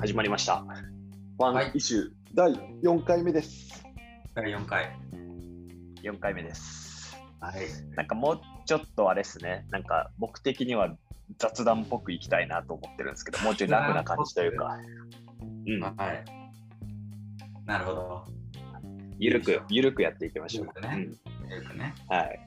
始まりました。ワはいンイシュー第4回目です。第4回。4回目です。はい。なんかもうちょっとあれですね、なんか僕的には雑談っぽくいきたいなと思ってるんですけど、もうちょい楽な感じというか、うん、はい。なるほど。ゆるく、ゆるくやっていきましょう。ゆるくねよくね。うんはい。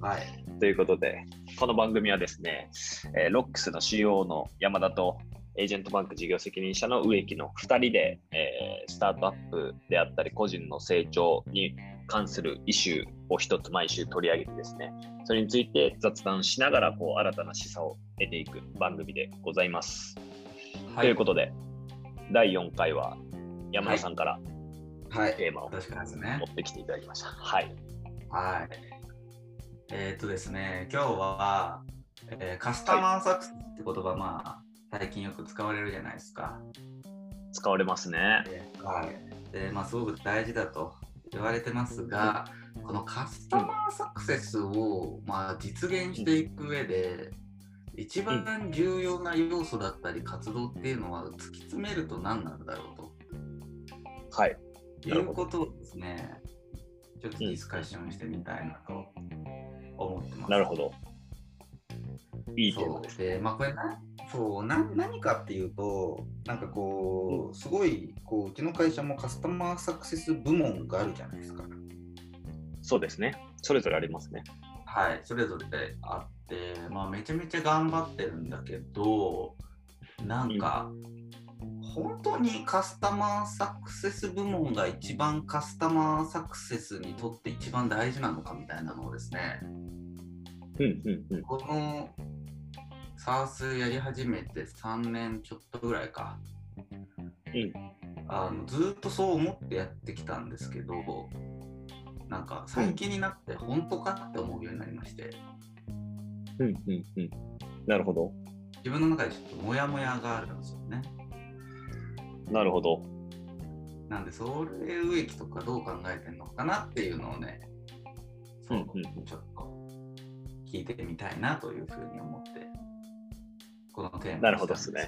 はい。ということで、この番組はですね、えーロックスの CEO の山田と、エージェントバンク事業責任者の植木の2人で、えースタートアップであったり、個人の成長に関するイシューを一つ毎週取り上げてですね、それについて雑談しながら、こう、新たな示唆を得ていく番組でございます。はということで、第4回は山田さんからはい。テーマを持。ってきていただきました。はい。はい。えーっとですね、今日は、えーカスタマーサクセスって言葉、まあ、最近よく使われるじゃないですか。使われますね。はい。で、まあ、すごく大事だと言われてますが、このカスタマーサクセスを、まあ、実現していく上で、一番重要な要素だったり活動っていうのは突き詰めると何なんだろうとはい。いうことをですね、ちょっとディスカッションしてみたいなと思ってます。なるほど。いいテーマです。で、まあ、これなそうな何かっていうと、なんかこう、すごいこう、うちの会社もカスタマーサクセス部門があるじゃないですか。そうですね。それぞれありますね。はい、それぞれであって、まあ、めちゃめちゃ頑張ってるんだけど、なんか、本当にカスタマーサクセス部門が一番カスタマーサクセスにとって一番大事なのかみたいなのをですね、うんうんうん。この SARS やり始めて3年ちょっとぐらいか、うんあのずっとそう思ってやってきたんですけど、なんか最近になって本当かって思うようになりまして、うんうんうん。なるほど。自分の中でちょっとモヤモヤがあるんですよね。なるほど。なんで、それ植木とかどう考えてんのかなっていうのをね、そううんうんうんちょっと聞いてみたいなというふうに思って、このテーマになるほどですけど。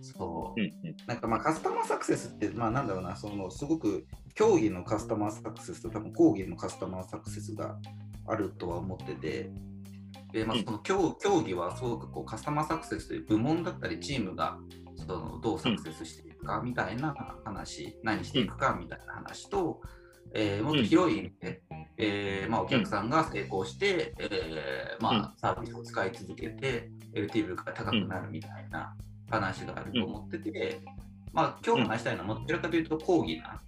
そうう。んうん。なんかまあカスタマーサクセスって、まあなんだろうな、そのすごく競技のカスタマーサクセスと多分講義のカスタマーサクセスがあるとは思ってて、でまあ、うんその競競技はすごくこうカスタマーサクセスという部門だったりチームがそのどうサクセスしていくかみたいな話、何していくかみたいな話と、えーもっと広い意味で、えーまあ、お客さんが成功して、えーまあ、サービスを使い続けて LTV が高くなるみたいな話があると思ってて、まあ、今日話したいのはどちらかというと講義な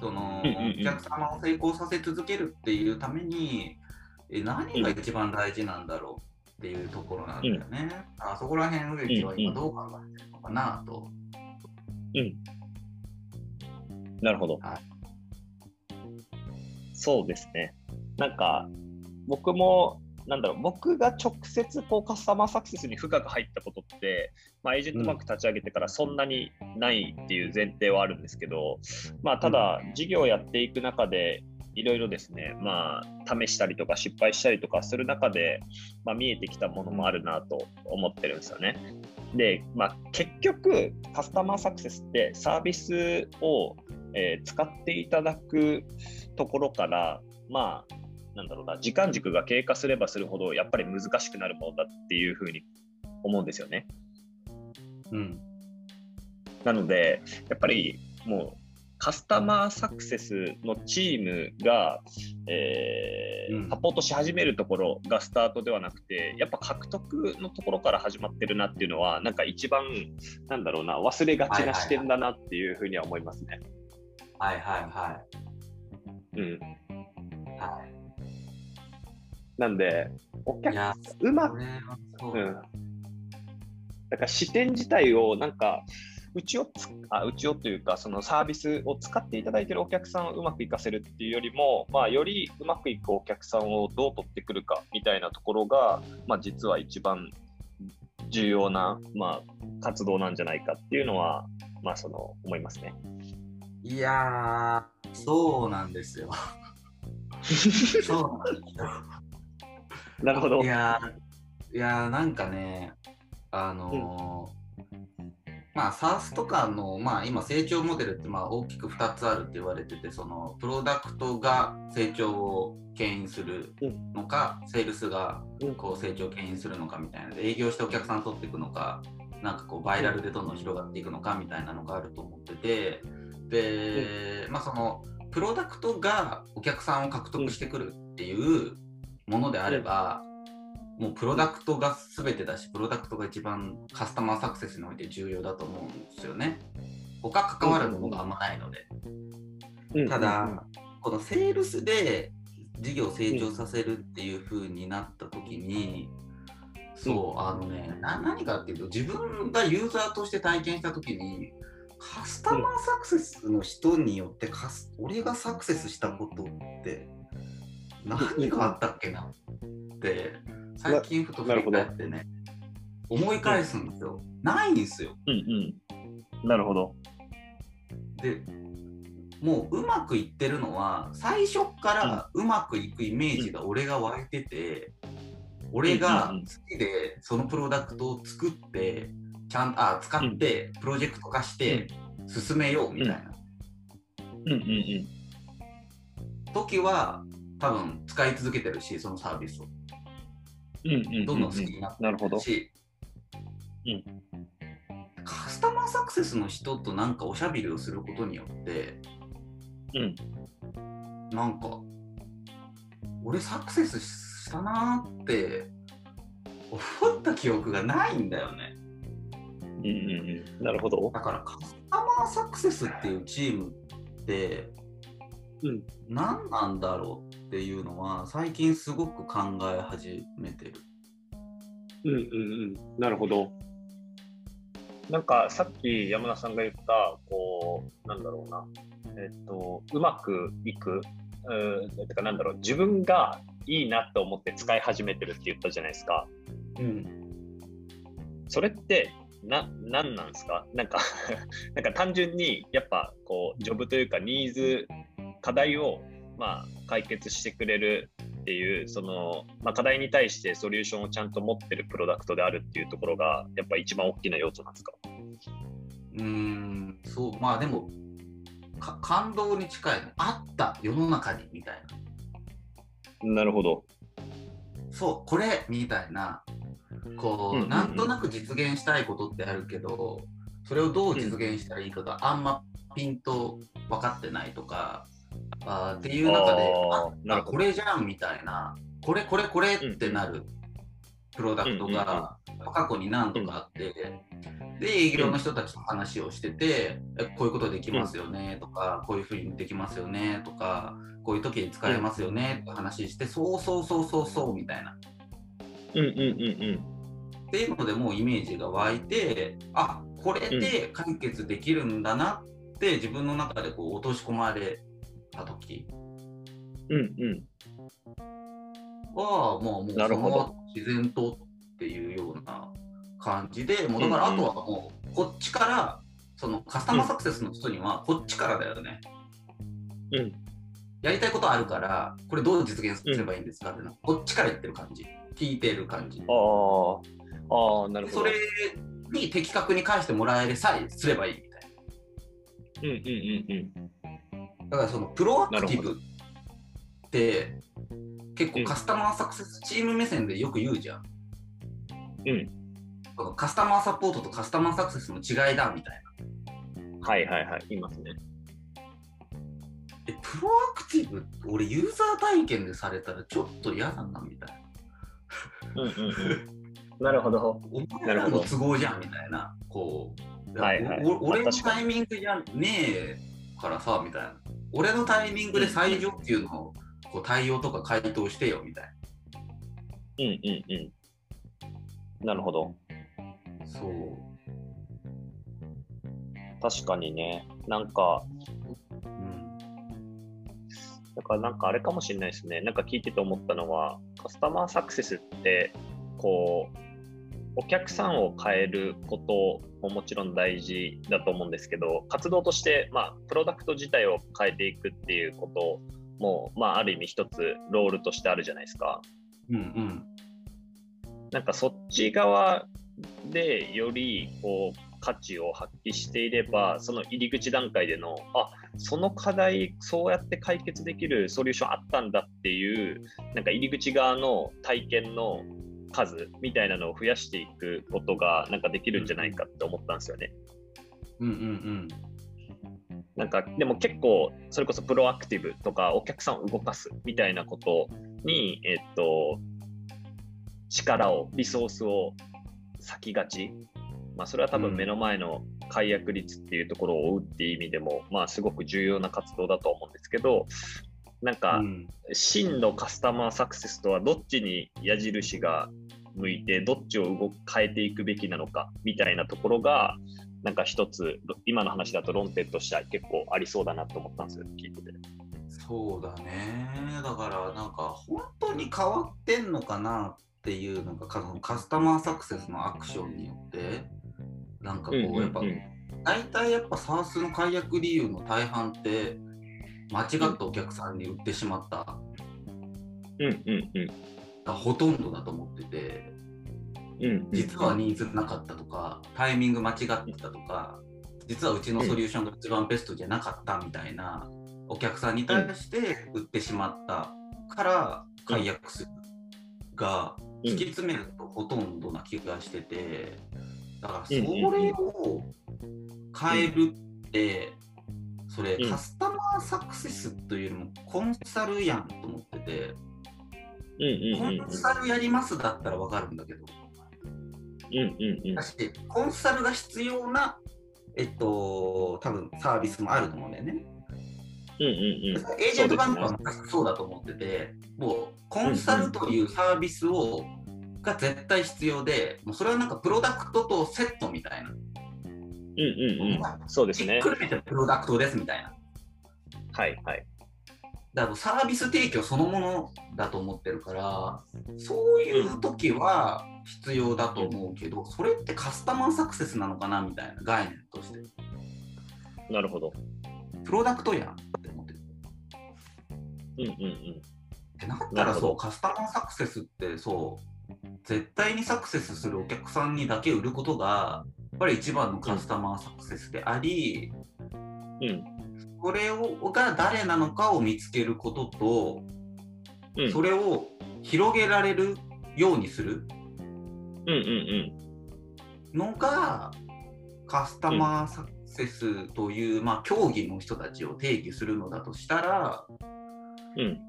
その、うんうんうんお客様を成功させ続けるっていうためにえ何が一番大事なんだろうっていうところなんだよね。あそこら辺植木は今どう考えてるのかなと。うん。なるほどはい。そうですね。なんか、僕も、なんだろう、僕が直接こうカスタマーサクセスに深く入ったことって、まあ、エージェントバンク立ち上げてからそんなにないっていう前提はあるんですけど、まあ、ただ、事業をやっていく中で、いろいろですね、まあ、試したりとか失敗したりとかする中で、まあ、見えてきたものもあるなと思ってるんですよね。で、まあ、結局、カスタマーサクセスってサービスを、えー使っていただくところから、まあ、なんだろうな、時間軸が経過すればするほど、やっぱり難しくなるものだっていうふうに思うんですよね。うん。なので、やっぱりもう、カスタマーサクセスのチームが、えーうんサポートし始めるところがスタートではなくて、やっぱ獲得のところから始まってるなっていうのは、なんか一番、なんだろうな、忘れがちな視点だなっていうふうには思いますね。はいはいはうん。い。はいなんで、お客いや、うまく、ううんだ。だから視点自体をなんか、うちをつあうちをというか、そのサービスを使っていただいているお客さんをうまくいかせるっていうよりも、まあ、よりうまくいくお客さんをどう取ってくるかみたいなところが、まあ、実は一番重要な、まあ、活動なんじゃないかっていうのは、まあ、その思いますね。いやー、そうなんですよ。そうなんですよ。なるほど。いやー、いやーなんかね、あのーまあ、SARS とかの、まあ、今、成長モデルってまあ大きく2つあるって言われてて、そのプロダクトが成長を牽引するのか、セールスがこう成長を牽引するのかみたいなで、営業してお客さん取っていくのか、なんかこうバイラルでどんどん広がっていくのかみたいなのがあると思ってて、で、まあ、そのプロダクトがお客さんを獲得してくるっていうものであれば、もうプロダクトが全てだし、プロダクトが一番カスタマーサクセスにおいて重要だと思うんですよね。他関わるものがあんまないので。ただ、このセールスで事業を成長させるっていう風になった時に、そう、あのねな、何かっていうと、自分がユーザーとして体験した時に、カスタマーサクセスの人によってカス、俺がサクセスしたことって何があったっけな？って最近ふと振り返ってね、思い返すんですよ。ないんですよ。うんうん。なるほど。で、もううまくいってるのは、最初からうまくいくイメージが俺が湧いてて、俺が好きでそのプロダクトを作って、ちゃんとあ使ってプロジェクト化して進めようみたいな。うんうんうん。時は多分使い続けてるし、そのサービスを。どんどん好きになってるし、うん、カスタマーサクセスの人となんかおしゃべりをすることによって、うん、なんか俺サクセスしたなって思った記憶がないんだよね。うんうんうん、なるほど。だからカスタマーサクセスっていうチームって、うん、何なんだろうっていうのは最近すごく考え始めてる。うんうんうん、なるほど。なんかさっき山田さんが言ったこうなんだろうな、えっとうまくいく、うん、てかなんだろう自分がいいなと思って使い始めてるって言ったじゃないですか。うん、それってな何なんですか？なんか なんか単純にやっぱこうジョブというかニーズ課題をまあ、解決してくれるっていうその、まあ、課題に対してソリューションをちゃんと持ってるプロダクトであるっていうところがやっぱ一番大きな要素なんですか？うんそうまあでも感動に近いのあった世の中にみたいな。なるほど。そうこれみたいなこう,、なんとなく実現したいことってあるけどそれをどう実現したらいいかがあんまピンと分かってないとか、あっていう中であこれじゃんみたいなこれこれこれってなるプロダクトが過去に何度かあって、で営業の人たちと話をしてて、こういうことできますよねとか、こういうふうにできますよねとかこういう時に使えますよねって話して、そうそうそうそうそうみたいな。うんうんうんうん。っていうのでもうイメージが湧いてあこれで解決できるんだなって自分の中でこう落とし込まれた時。うんうん。はもうもうその自然とっていうような感じでもうだからあとはもうこっちからそのカスタマーサクセスの人にはこっちからだよね。うん、やりたいことあるからこれどう実現すればいいんですかってな、こっちから言ってる感じ聞いてる感じ。ああなるほど。それに的確に返してもらえるさえすればいいみたいな。うんうんうんうん。だからそのプロアクティブって結構カスタマーサクセスチーム目線でよく言うじゃん。うん。カスタマーサポートとカスタマーサクセスの違いだみたいな。はいはいはい、言いますね。え、プロアクティブ俺ユーザー体験でされたらちょっと嫌だなみたいな。うんうんうん。なるほど。お前らの都合じゃんみたいな。こう。はいはい、俺のタイミングじゃねえからさみたいな。俺のタイミングで最上級のこう対応とか回答してよみたいな。うんうんうん。なるほど。そう。確かにね、なんか、うん。だからなんかあれかもしれないですね。なんか聞いてて思ったのは、カスタマーサクセスって、こう、お客さんを変えることももちろん大事だと思うんですけど活動として、まあ、プロダクト自体を変えていくっていうことも、まあ、ある意味一つロールとしてあるじゃないですか。うんうん、なんかそっち側でよりこう価値を発揮していれば、その入り口段階での、あその課題、そうやって解決できるソリューションあったんだっていう、なんか入り口側の体験の数みたいなのを増やしていくことが、なんかできるんじゃないかって思ったんですよね。うんうんなんかでも結構それこそプロアクティブとかお客さんを動かすみたいなことに、えっと、力をリソースを割きがち、まあ、それは多分目の前の解約率っていうところを追うっていう意味でも、まあ、すごく重要な活動だと思うんですけどなんうかん。真のカスタマーサクセスとはどっちに矢印が向いてどっちを動変えていくべきなのかみたいなところがなんか一つ今の話だと論点としては結構ありそうだなと思ったんですよ聞いてて。そうだね。だからなんか本当に変わってんのかなっていうのがかカスタマーサクセスのアクションによってなんかこうやっぱうんうん。大体やっぱ SARS の解約理由の大半って間違ったお客さんに売ってしまった。うんうんうん。がほとんどだと思っててうんうん実はニーズなかったとかタイミング間違ってたとか実はうちのソリューションが一番ベストじゃなかったみたいなお客さんに対して売ってしまったから解約するがうん突き詰めるとほとんどな気がしててだからそうんうん。れを変えるってそれうん。カスタマーサクセスというよりもコンサルやんと思っててうんうんうんコンサルやりますだったらわかるんだけど。うんうんうん。だし、コンサルが必要な、えっと、多分サービスもあると思うんだよね。うんうんエージェントバンクはそうだと思ってて、もうコンサルというサービスを、が絶対必要で、もうそれはなんかプロダクトとセットみたいな。うんうんうんそうですねひっくるめてプロダクトですみたいな。はいはいだからサービス提供そのものだと思ってるから、そういう時は必要だと思うけど、それってカスタマーサクセスなのかなみたいな概念として。なるほどプロダクトやんって思ってる。うんうんうんってなったらそう、カスタマーサクセスってそう、絶対にサクセスするお客さんにだけ売ることが、やっぱり一番のカスタマーサクセスであり、うん。これをが誰なのかを見つけることと、うん。それを広げられるようにするうんうんのが、カスタマーサクセスという、まあ、競技の人たちを定義するのだとしたら、うんうん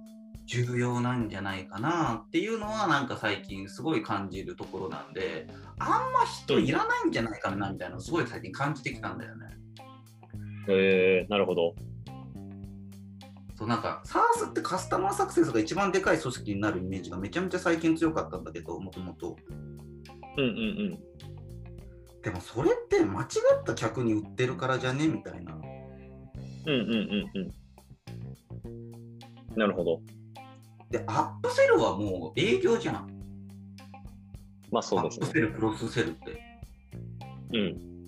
重要なんじゃないかなっていうのはなんか最近すごい感じるところなんであんま人いらないんじゃないかなみたいなのをすごい最近感じてきたんだよね。えー、なるほどそうなんか SARS ってカスタマーサクセスが一番でかい組織になるイメージがめちゃめちゃ最近強かったんだけどもともと。うんうんでもそれって間違った客に売ってるからじゃね？みたいな。うんうんうんうんうんなるほどでアップセルはもう営業じゃん。まあそうですねアップセル、クロスセルって。うん。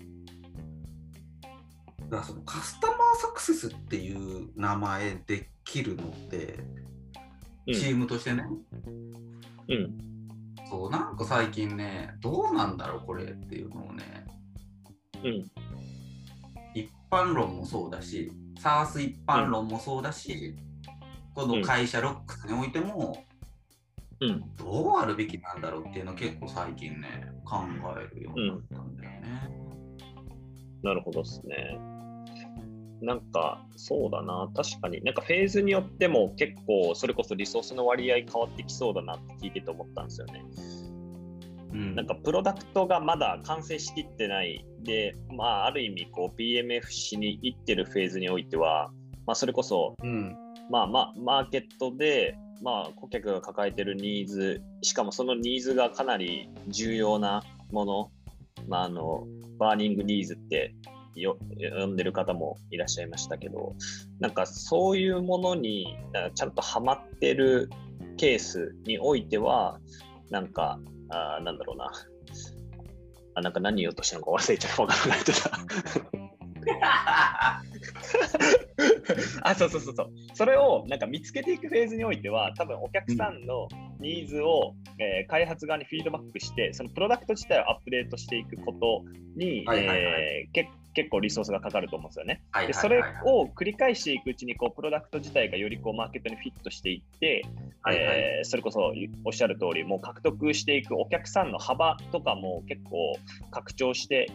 だからそのカスタマーサクセスっていう名前できるのって、うん。チームとしてね、うん。そうなんか最近ね、どうなんだろうこれっていうのをね、うん。一般論もそうだし、SARS 一般論もそうだし、この会社ロックスにおいても、うん。どうあるべきなんだろうっていうのを結構最近ね、考えるようになったんだよね。なるほどですね。なんか、そうだな、確かに、なんかフェーズによっても結構、それこそリソースの割合変わってきそうだなって聞いてて思ったんですよね。うん。なんか、プロダクトがまだ完成しきってない、で、まあ、ある意味、こう、PMF しに行ってるフェーズにおいては、まあ、それこそ、うんまあまあ、マーケットで、まあ、顧客が抱えてるニーズ、しかもそのニーズがかなり重要なもの、まあ、あのバーニングニーズってよ呼んでる方もいらっしゃいましたけど、なんかそういうものにちゃんとハマってるケースにおいては、なんか、あなんだろうな。あなんか何言おうとしたのか忘れちゃう。わからないけど。あ、そうそうそうそう。それをなんか見つけていくフェーズにおいては、多分お客さんのニーズを、えー開発側にフィードバックして、そのプロダクト自体をアップデートしていくことに、はいはいはいえ結構リソースがかかると思うんですよね。はいでそれを繰り返していくうちにこうプロダクト自体がよりこうマーケットにフィットしていって、はいはいえーそれこそおっしゃる通りもう獲得していくお客さんの幅とかも結構拡張して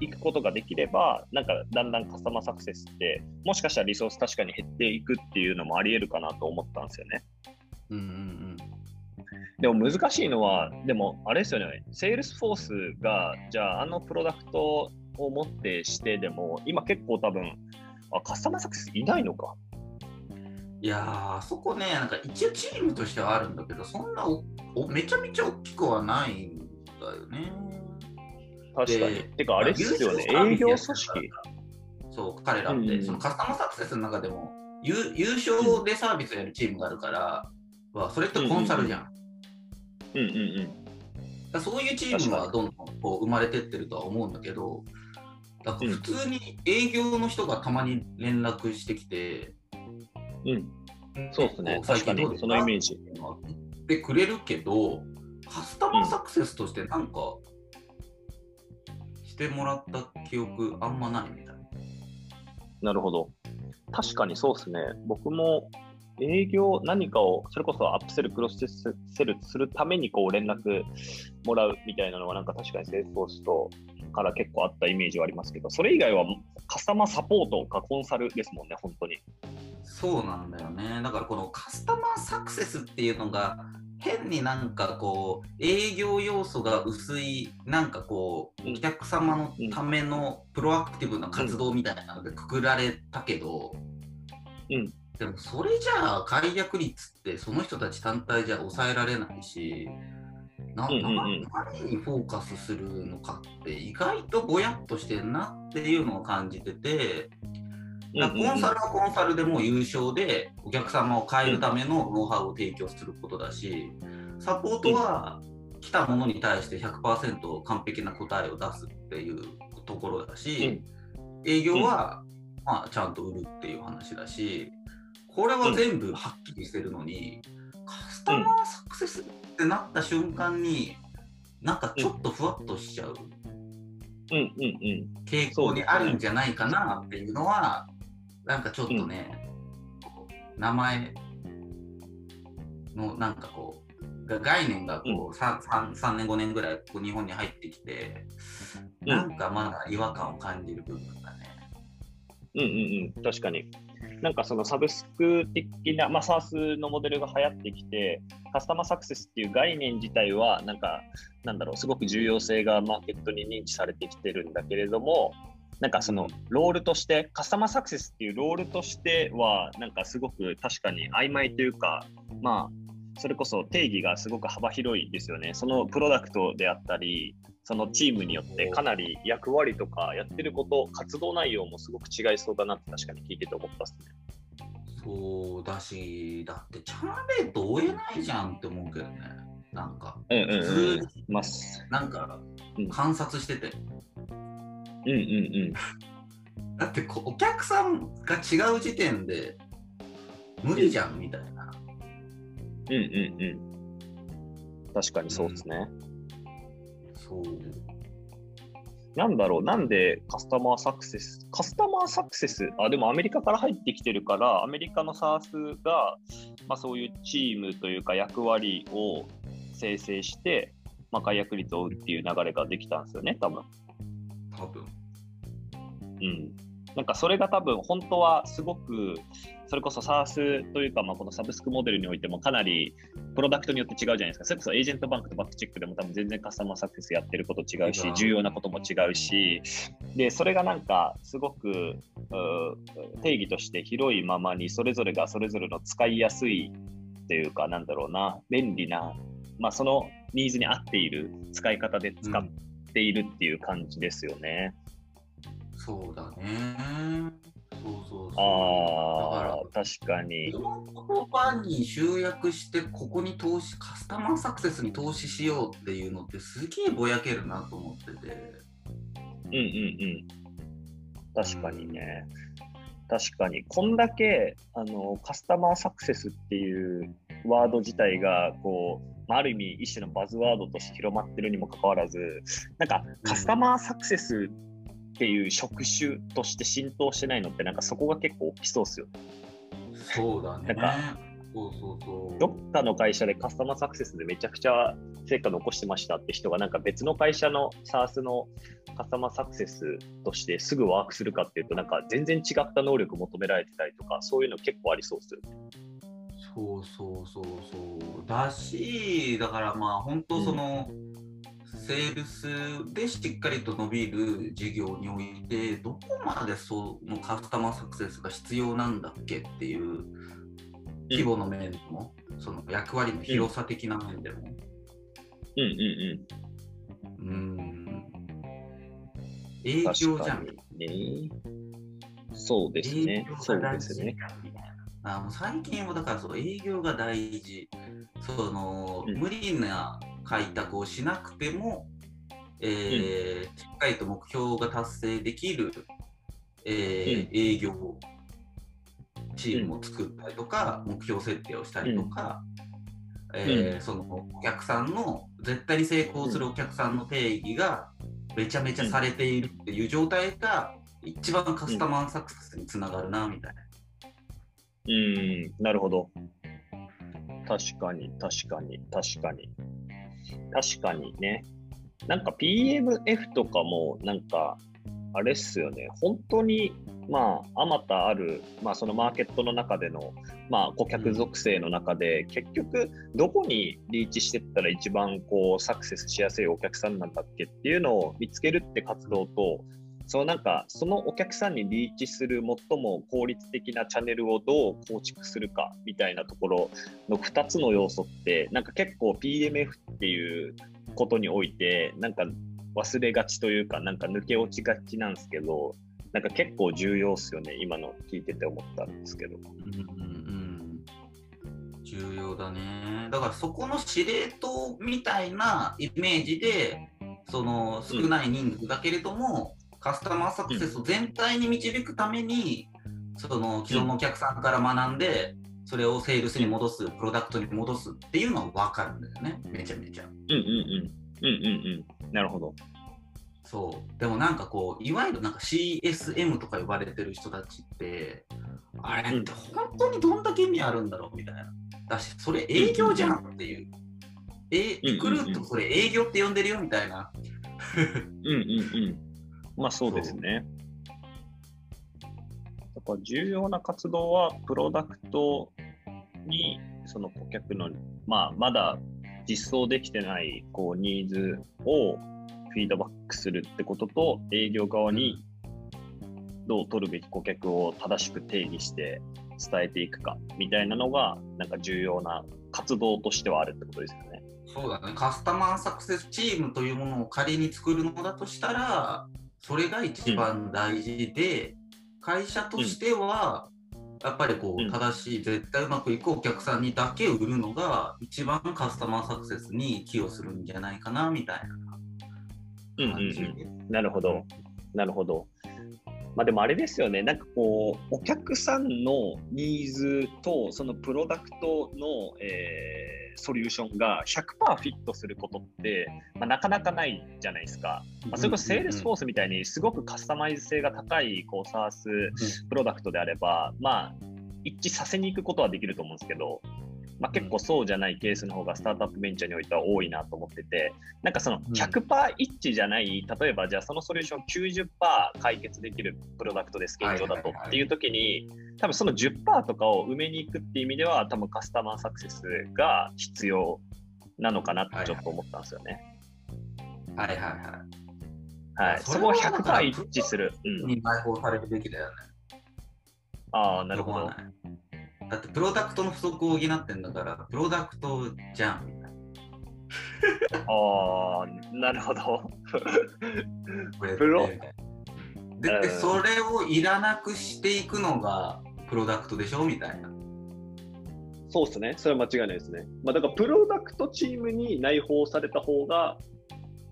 いくことができればなんかだんだんカスタマーサクセスってもしかしたらリソース確かに減っていくっていうのもありえるかなと思ったんですよね。うんうんでも難しいのは、でもあれですよね、セールスフォースが、じゃああのプロダクトを持ってしてでも、今結構多分、あカスタマーサクセスいないのか。うん。いやー、そこね、なんか一応チームとしてはあるんだけど、そんなおおめちゃめちゃ大きくはないんだよね。確かに。でてか、あれっすよね、優勝営業組織？そう、彼らって、うんそのカスタマーサクセスの中でも、優優勝でサービスやるチームがあるから、わそれってコンサルじゃん。うんうんうん。だそういうチームはどんどんこう生まれてってるとは思うんだけど、だから普通に営業の人がたまに連絡してきて、うん、そうですねこ。最確かに近どうで、すそのイメージ。言ってくれるけど、カスタマーサクセスとしてなんか、してもらった記憶あんまないみたいな。なるほど。確かにそうですね。僕も営業、何かを、それこそアップセル、クロスセルするためにこう連絡もらうみたいなのは、なんか確かにセールスフォースとから結構あったイメージはありますけど、それ以外はカスタマーサポートかコンサルですもんね、本当に。そうなんだよね。だからこのカスタマーサクセスっていうのが変になんかこう営業要素が薄いなんかこううんお客様のためのプロアクティブな活動みたいなのでくくられたけど、うんでもそれじゃあ解約率ってその人たち単体じゃ抑えられないしな何にフォーカスするのかって意外とぼやっとしてんなっていうのを感じてて。だコンサルはコンサルでもう優勝でお客様を変えるためのノウハウを提供することだし、サポートは来たものに対して100%完璧な答えを出すっていうところだし、営業はまあちゃんと売るっていう話だし、これは全部はっきりしてるのに、カスタマーサクセスってなった瞬間に、なんかちょっとふわっとしちゃううんうんうん。傾向にあるんじゃないかなっていうのは、なんかちょっとね、名前のなんかこう、が概念がこう、三 3, 3年、5年ぐらいこう日本に入ってきて、うんなんかまだ違和感を感じる部分がね。うんうんうん、確かに。なんかそのサブスク的な、まあ、SaaS のモデルが流行ってきて、カスタマーサクセスっていう概念自体は、なんか、なんだろう、すごく重要性がマーケットに認知されてきてるんだけれども、なんかそのロールとして、カスタマーサクセスっていうロールとしては、なんかすごく確かに曖昧というか、まあ、それこそ定義がすごく幅広いですよね。そのプロダクトであったり、そのチームによってかなり役割とかやってること、活動内容もすごく違いそうだなって確かに聞いてて思ったっすね。そうだし、だってチャンレート追えないじゃんって思うけどね。なんか、うんうん普うん通に。ます。なんかうん観察してて。うんうんだってこうお客さんが違う時点で無理じゃんみたいな。うん。うんうんうん。確かにそうですね。そう。なんだろう、なんでカスタマーサクセス、カスタマーサクセス、あ、でもアメリカから入ってきてるから、アメリカの SARS が、まあ、そういうチームというか役割を生成して、まあ、解約率を追うっていう流れができたんですよね、多分。多分。うん。なんかそれが多分本当はすごくそれこそ SARS というかまあこのサブスクモデルにおいてもかなりプロダクトによって違うじゃないですか。それこそエージェントバンクとバックチェックでも多分全然カスタマーサクセスやってること違うし重要なことも違うしでそれがなんかすごくう定義として広いままにそれぞれがそれぞれの使いやすいっていうかなんだろうな便利なまあそのニーズに合っている使い方で使っているっていう感じですよね。そうだね。そうそうそう。ああだか、確かに。ら、この言葉に集約して、ここに投資、カスタマーサクセスに投資しようっていうのってすげえぼやけるなと思ってて。うんうんうん。確かにね。確かに。こんだけあのカスタマーサクセスっていうワード自体がこう、まあ、ある意味一種のバズワードとして広まってるにもかかわらずなんかカスタマーサクセスっていう職種として浸透してないのってなんかそこが結構大きそうですよね。そうだね。なんかそうそうそう。どっかの会社でカスタマーサクセスでめちゃくちゃ成果残してましたって人がなんか別の会社の SARS のカスタマーサクセスとしてすぐワークするかっていうとなんか全然違った能力求められてたりとかそういうの結構ありそうですよね。そうそうそうそう。だし、だからまあ本当その、セールスでしっかりと伸びる事業において、どこまでそのカスタマーサクセスが必要なんだっけっていう規模の面でも、その役割の広さ的な面でも。うんうんうん。うん。営業じゃん。ね。そうですね。そうですね。あもう最近はだからそう営業が大事。その、うん無理な開拓をしなくても、えーしっかりと目標が達成できる、えー営業チームを作ったりとか、目標設定をしたりとか、えーそのお客さんの絶対に成功するお客さんの定義がめちゃめちゃされているっていう状態が一番カスタマーサクセスにつながるなみたいな。うん、なるほど。確かに、確かに、確かに。確かにね。なんか PMF とかも、なんか、あれっすよね。本当に、まあ、あまたある、まあ、そのマーケットの中での、まあ、顧客属性の中で、結局、どこにリーチしてったら一番、こう、サクセスしやすいお客さんなんだっけっていうのを見つけるって活動と、そのなんかそのお客さんにリーチする最も効率的なチャンネルをどう構築するかみたいなところの2つの要素ってなんか結構 PMF っていうことにおいてなんか忘れがちというかなんか抜け落ちがちなんですけどなんか結構重要っすよね今の聞いてて思ったんですけど。重要だね。だからそこの司令塔みたいなイメージで、その少ない人数だけれども、カスタマーサクセスを全体に導くために、その既存のお客さんから学んで、それをセールスに戻す、プロダクトに戻すっていうのは分かるんだよね、めちゃめちゃ。うんうんうん。うんうんうん。なるほど。そう。でもなんかこう、いわゆるなんか CSM とか呼ばれてる人たちって、あれって本当にどんだけ意味あるんだろうみたいな。だし、それ営業じゃんっていう。え、リクルートそれ営業って呼んでるよみたいな。うんうんうん。まあそうですね。だから重要な活動は、プロダクトに、その顧客の、まあ、まだ実装できてないこうニーズをフィードバックするってことと、営業側にどう取るべき顧客を正しく定義して伝えていくかみたいなのが、なんか重要な活動としてはあるってことですよね。そうだね。カスタマーサクセスチームというものを仮に作るのだとしたら、それが一番大事で、会社としては、やっぱりこうんう正しい、絶対うまくいくお客さんにだけ売るのが一番カスタマーサクセスに寄与するんじゃないかなみたいうんうんな感じ。うん。なるほど。なるほど。まあでもあれですよね、なんかこう、お客さんのニーズと、そのプロダクトの、えーソリューションが100%フィットすることって、まあ、なかなかないじゃないですか。まあ、それこそセールスフォースみたいにすごくカスタマイズ性が高いこう SaaS プロダクトであれば、まあ、一致させに行くことはできると思うんですけど、まあ、結構そうじゃないケースの方がスタートアップベンチャーにおいては多いなと思ってて、なんかその100%一致じゃない、例えばじゃあそのソリューション90%解決できるプロダクトです、現状だとっていう時に、多分その10%とかを埋めに行くっていう意味では、多分カスタマーサクセスが必要なのかなってちょっと思ったんですよね。はいはいはい。はい。そこはだから100%一致する。うん。に内包されるべきだよね。ああ、なるほどだってプロダクトの不足を補ってんだから、プロダクトじゃんみたいな。ああ、なるほど。これプロ？ででうんそれをいらなくしていくのがプロダクトでしょ？みたいな。そうですね。それは間違いないですね。まあ、だから、プロダクトチームに内包された方が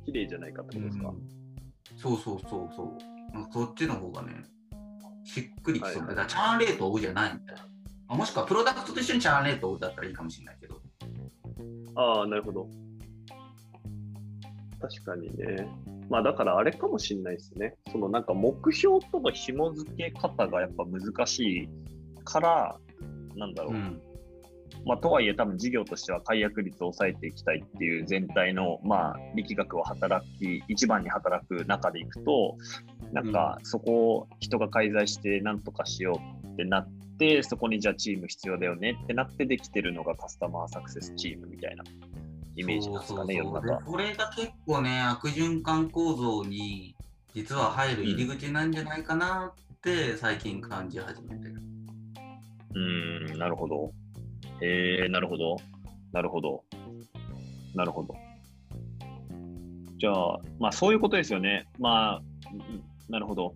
綺麗じゃないかってことですか？そうそうそうそう。まあそっちの方がね、しっくりきそうはいはいだからチャーンレートを追うじゃないみたいな。あもしくはプロダクトと一緒にチャーンレートだったらいいかもしれないけど、ああ、なるほど。確かにね。まあだからあれかもしれないですね。そのなんか目標との紐付け方がやっぱ難しいから、なんだろう。うんまあとはいえ多分事業としては解約率を抑えていきたいっていう全体のまあ力学を働き、一番に働く中でいくと、なんかそこを人が介在してなんとかしようってなって、そこにじゃあチーム必要だよねってなってできてるのがカスタマーサクセスチームみたいなイメージなんですかね、世の中。そうそうそうでこれが結構ね、悪循環構造に実は入る入り口なんじゃないかなって最近感じ始めてる。うーん、なるほど。えー、なるほど。なるほど。なるほど。じゃあ、まあそういうことですよね。まあ、うんなるほど。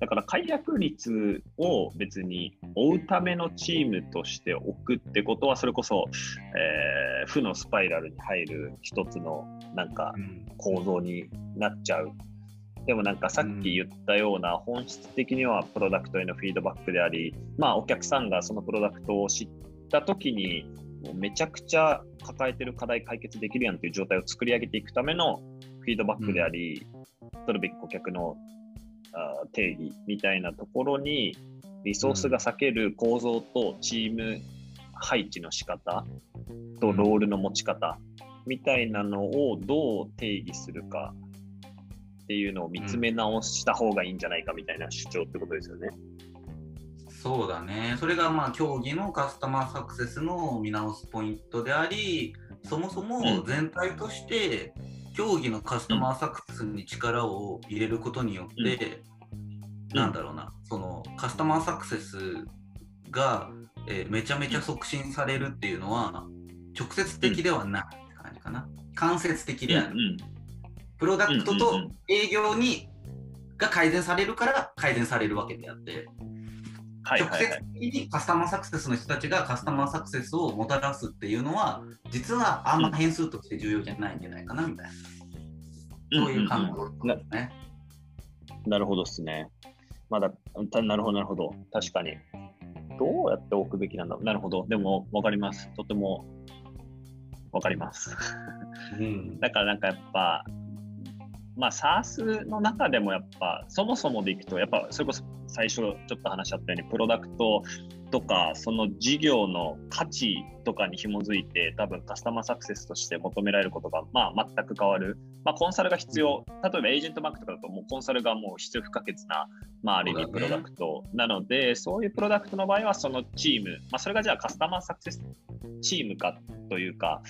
だから解約率を別に追うためのチームとして置くってことは、それこそ、えー負のスパイラルに入る一つのなんかうん構造になっちゃう。でもなんかさっき言ったような本質的にはプロダクトへのフィードバックであり、まあお客さんがそのプロダクトを知った時にもうめちゃくちゃ抱えてる課題解決できるやんっていう状態を作り上げていくためのフィードバックであり、取るべき顧客の定義みたいなところにリソースが避ける構造とチーム配置の仕方とロールの持ち方みたいなのをどう定義するかっていうのを見つめ直した方がいいんじゃないかみたいな主張ってことですよね。そうだね。それがまあ競技のカスタマーサクセスの見直すポイントであり、そもそも全体として競技のカスタマーサクセスに力を入れることによって、なんだろうな、そのカスタマーサクセスが、えーめちゃめちゃ促進されるっていうのは直接的ではないって感じかな。間接的である。うんプロダクトとうんうんうん営業にが改善されるから改善されるわけであって。はいはいはい。直接的にカスタマーサクセスの人たちがカスタマーサクセスをもたらすっていうのは実はあんま変数として重要じゃないんじゃないかなみたいな、そういう考えなですね。なるほどですね。まだ、たなるほど、なるほど。確かに。どうやって置くべきなんだろう。なるほど。でも、わかります。とても、わかります。うん だからなんかやっぱ、まあ SARS の中でもやっぱそもそもでいくとやっぱそれこそ最初ちょっと話し合ったようにプロダクトとかその事業の価値とかに紐づいて多分カスタマーサクセスとして求められることがまあ全く変わる、まあ、コンサルが必要。例えばエージェントバンクとかだともうコンサルがもう必要不可欠な、まあ、ある意味プロダクト。なのでそういうプロダクトの場合はそのチーム、まあ、それがじゃあカスタマーサクセスチームかというか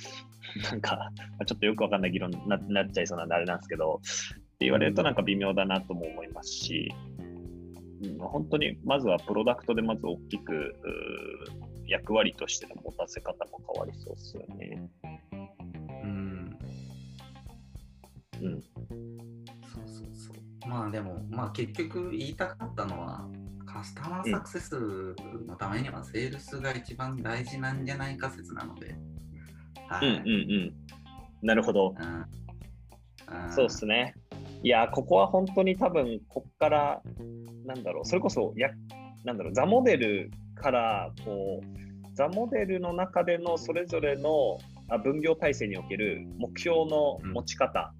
なんか、まあちょっとよくわかんない議論にななっちゃいそうなんであれなんですけど、って言われるとなんか微妙だなとも思いますし、うん、本当にまずはプロダクトでまず大きく役割としての持たせ方も変わりそうですよね。うんうん。そうそうそうまあでも、まあ、結局言いたかったのはカスタマーサクセスのためにはセールスが一番大事なんじゃないか説なので。はいうんうんうん。なるほど。うんうんそうですね。いや、ここは本当に多分、こっから、なんだろう、それこそ、やなんだろう、ザモデルから、こう、ザモデルの中でのそれぞれのあ分業体制における目標の持ち方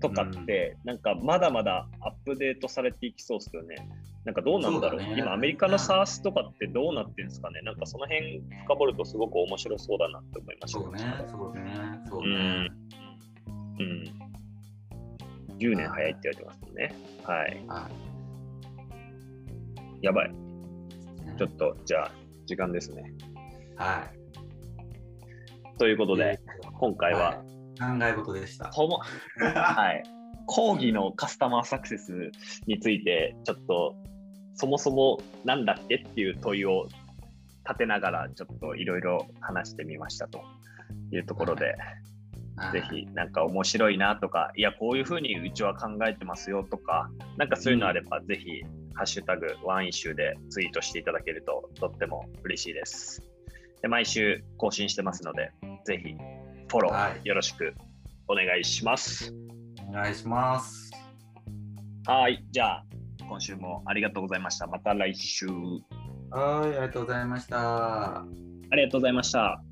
とかって、なんかまだまだアップデートされていきそうですよね。なんかどうなんだろうね今、アメリカの SARS とかってどうなってるんですかねなんかその辺深掘るとすごく面白そうだなって思いました。そうね、そうね、そううねん。。うん。10年早いって言われてますもんね。はい。はやばい。いちょっと、じゃあ、時間ですね。はい。ということで、今回は、考え事でした。はい。講義のカスタマーサクセスについて、ちょっと、そもそもなんだっけっていう問いを立てながら、ちょっといろいろ話してみましたというところで、ぜひなんか面白いなとか、いや、こういうふうにうちは考えてますよとか、なんかそういうのあれば、ぜひ、ハッシュタグワンイシューでツイートしていただけるととっても嬉しいです。で毎週更新してますので、ぜひフォロはーよろしくお願いします。お願いします。はい、じゃあ、今週もありがとうございました。また来週。はい、ありがとうございました。ありがとうございました。